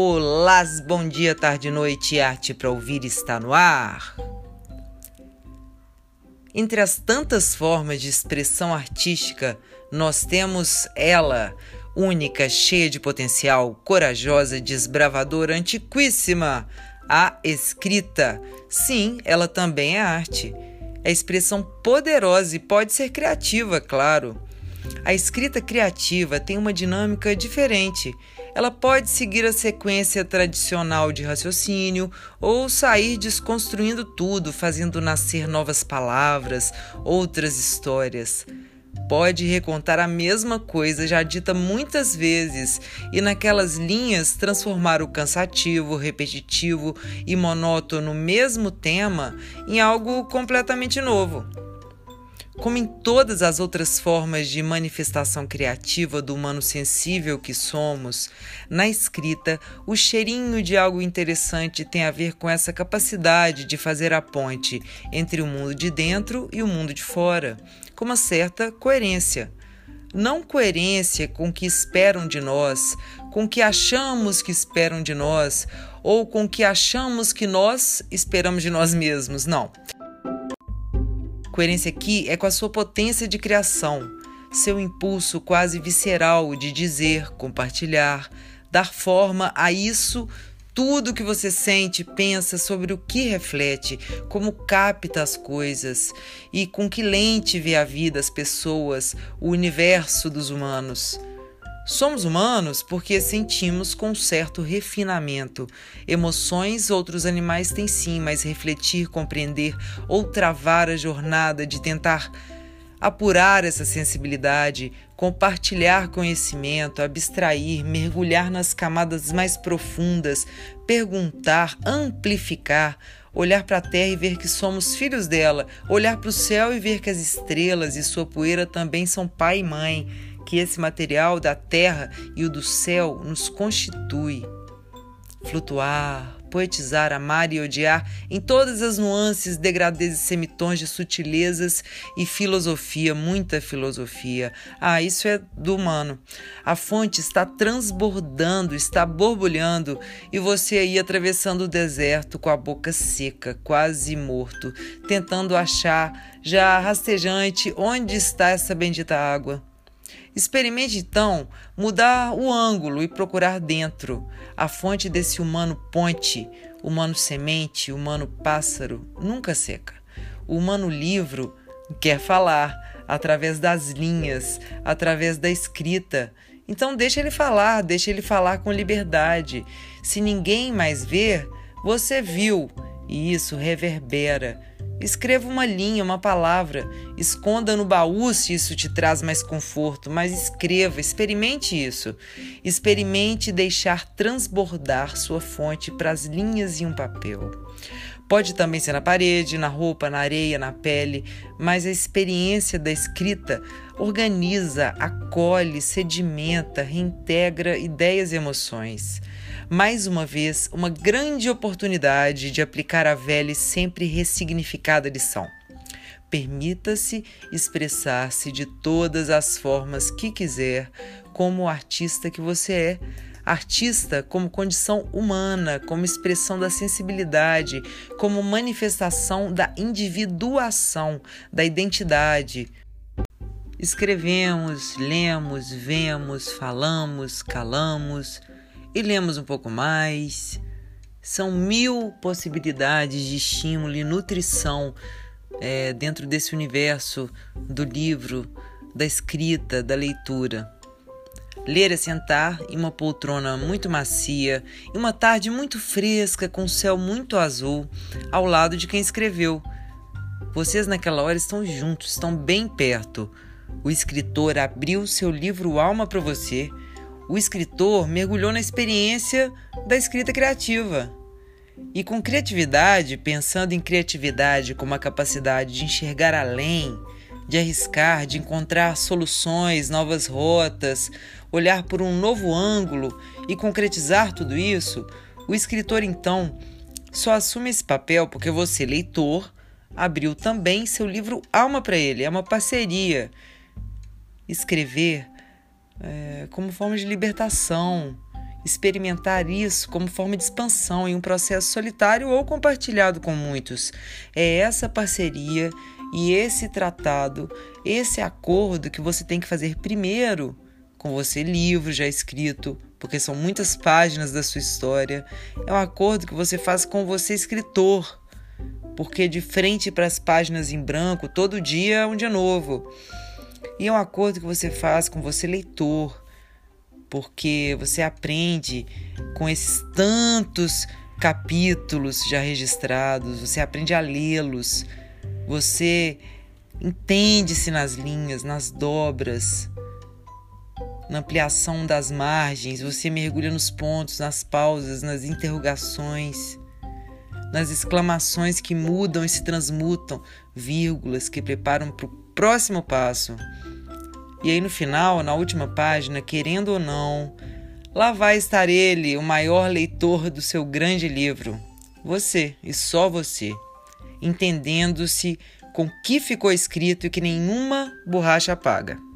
Olá, bom dia, tarde, noite, arte para ouvir está no ar. Entre as tantas formas de expressão artística, nós temos ela, única, cheia de potencial, corajosa, desbravadora, antiquíssima, a escrita. Sim, ela também é arte. É expressão poderosa e pode ser criativa, claro. A escrita criativa tem uma dinâmica diferente. Ela pode seguir a sequência tradicional de raciocínio ou sair desconstruindo tudo, fazendo nascer novas palavras, outras histórias. Pode recontar a mesma coisa já dita muitas vezes e, naquelas linhas, transformar o cansativo, repetitivo e monótono mesmo tema em algo completamente novo. Como em todas as outras formas de manifestação criativa do humano sensível que somos, na escrita, o cheirinho de algo interessante tem a ver com essa capacidade de fazer a ponte entre o mundo de dentro e o mundo de fora, com uma certa coerência. Não coerência com o que esperam de nós, com o que achamos que esperam de nós, ou com o que achamos que nós esperamos de nós mesmos, não coerência aqui é com a sua potência de criação, seu impulso quase visceral de dizer, compartilhar, dar forma a isso tudo que você sente, pensa sobre o que reflete, como capta as coisas e com que lente vê a vida, as pessoas, o universo dos humanos. Somos humanos porque sentimos com certo refinamento. Emoções outros animais têm sim, mas refletir, compreender ou travar a jornada de tentar apurar essa sensibilidade, compartilhar conhecimento, abstrair, mergulhar nas camadas mais profundas, perguntar, amplificar, olhar para a terra e ver que somos filhos dela, olhar para o céu e ver que as estrelas e sua poeira também são pai e mãe que esse material da terra e o do céu nos constitui. Flutuar, poetizar, amar e odiar em todas as nuances, degradês e semitons de sutilezas e filosofia, muita filosofia. Ah, isso é do humano. A fonte está transbordando, está borbulhando e você aí atravessando o deserto com a boca seca, quase morto, tentando achar, já rastejante, onde está essa bendita água. Experimente então mudar o ângulo e procurar dentro a fonte desse humano ponte, humano semente, humano pássaro, nunca seca. O humano livro quer falar através das linhas, através da escrita. Então deixa ele falar, deixa ele falar com liberdade. Se ninguém mais ver, você viu, e isso reverbera Escreva uma linha, uma palavra. Esconda no baú se isso te traz mais conforto, mas escreva, experimente isso. Experimente deixar transbordar sua fonte para as linhas em um papel. Pode também ser na parede, na roupa, na areia, na pele, mas a experiência da escrita organiza, acolhe, sedimenta, reintegra ideias e emoções mais uma vez, uma grande oportunidade de aplicar a velha e sempre ressignificada lição. Permita-se expressar-se de todas as formas que quiser, como o artista que você é. Artista como condição humana, como expressão da sensibilidade, como manifestação da individuação, da identidade. Escrevemos, lemos, vemos, falamos, calamos e lemos um pouco mais. São mil possibilidades de estímulo e nutrição é, dentro desse universo do livro, da escrita, da leitura. Ler é sentar em uma poltrona muito macia, em uma tarde muito fresca, com o céu muito azul, ao lado de quem escreveu. Vocês naquela hora estão juntos, estão bem perto. O escritor abriu seu livro Alma para você o escritor mergulhou na experiência da escrita criativa. E com criatividade, pensando em criatividade como a capacidade de enxergar além, de arriscar, de encontrar soluções, novas rotas, olhar por um novo ângulo e concretizar tudo isso, o escritor então só assume esse papel porque você, leitor, abriu também seu livro Alma para ele. É uma parceria. Escrever é, como forma de libertação experimentar isso como forma de expansão em um processo solitário ou compartilhado com muitos. É essa parceria e esse tratado, esse acordo que você tem que fazer primeiro com você, livro já escrito, porque são muitas páginas da sua história. É um acordo que você faz com você, escritor, porque de frente para as páginas em branco, todo dia é um dia novo. E é um acordo que você faz com você, leitor, porque você aprende com esses tantos capítulos já registrados, você aprende a lê-los, você entende-se nas linhas, nas dobras, na ampliação das margens, você mergulha nos pontos, nas pausas, nas interrogações, nas exclamações que mudam e se transmutam, vírgulas que preparam para o próximo passo. E aí no final, na última página, querendo ou não, lá vai estar ele, o maior leitor do seu grande livro. Você e só você, entendendo-se com que ficou escrito e que nenhuma borracha apaga.